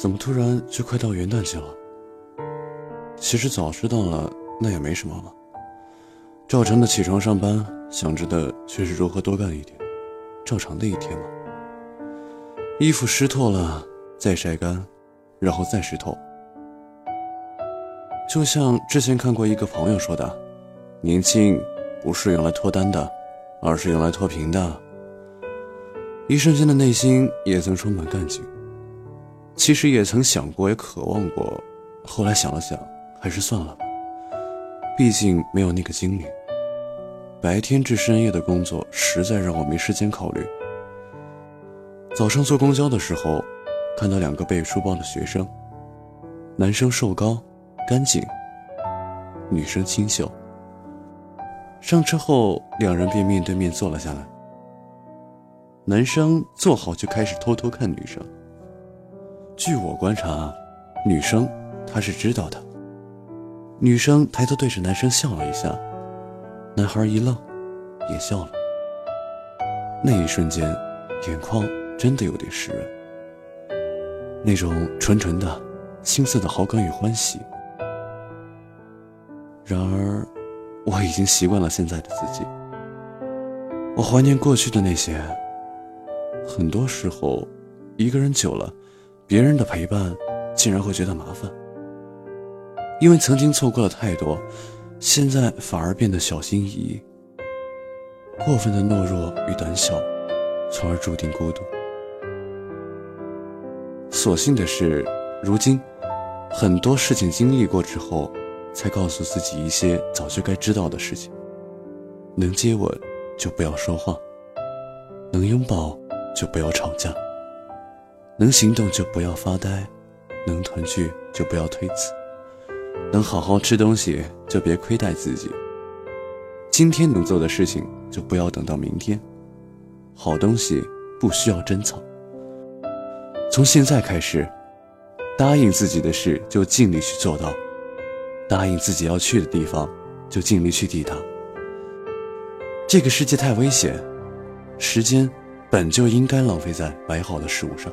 怎么突然就快到元旦节了？其实早知道了，那也没什么嘛。照常的起床上班，想着的却是如何多干一点，照常的一天嘛。衣服湿透了，再晒干，然后再湿透。就像之前看过一个朋友说的：“年轻不是用来脱单的，而是用来脱贫的。”一瞬间的内心也曾充满干劲。其实也曾想过，也渴望过，后来想了想，还是算了吧。毕竟没有那个精力。白天至深夜的工作，实在让我没时间考虑。早上坐公交的时候，看到两个背书包的学生，男生瘦高。干净，女生清秀。上车后，两人便面对面坐了下来。男生坐好就开始偷偷看女生。据我观察，女生她是知道的。女生抬头对着男生笑了一下，男孩一愣，也笑了。那一瞬间，眼眶真的有点湿润。那种纯纯的、青涩的好感与欢喜。然而，我已经习惯了现在的自己。我怀念过去的那些。很多时候，一个人久了，别人的陪伴竟然会觉得麻烦。因为曾经错过了太多，现在反而变得小心翼翼。过分的懦弱与胆小，从而注定孤独。所幸的是，如今很多事情经历过之后。才告诉自己一些早就该知道的事情：能接吻就不要说话，能拥抱就不要吵架，能行动就不要发呆，能团聚就不要推辞，能好好吃东西就别亏待自己。今天能做的事情就不要等到明天，好东西不需要珍藏。从现在开始，答应自己的事就尽力去做到。答应自己要去的地方，就尽力去抵达。这个世界太危险，时间本就应该浪费在美好的事物上。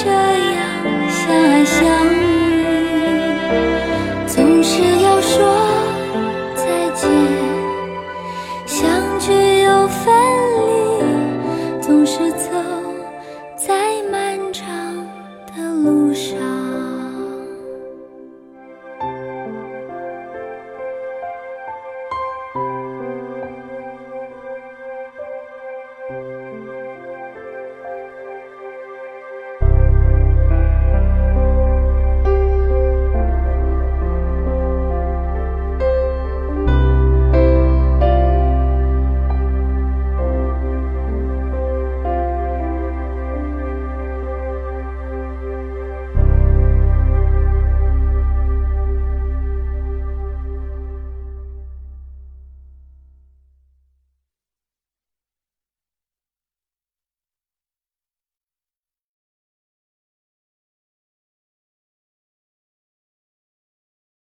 这一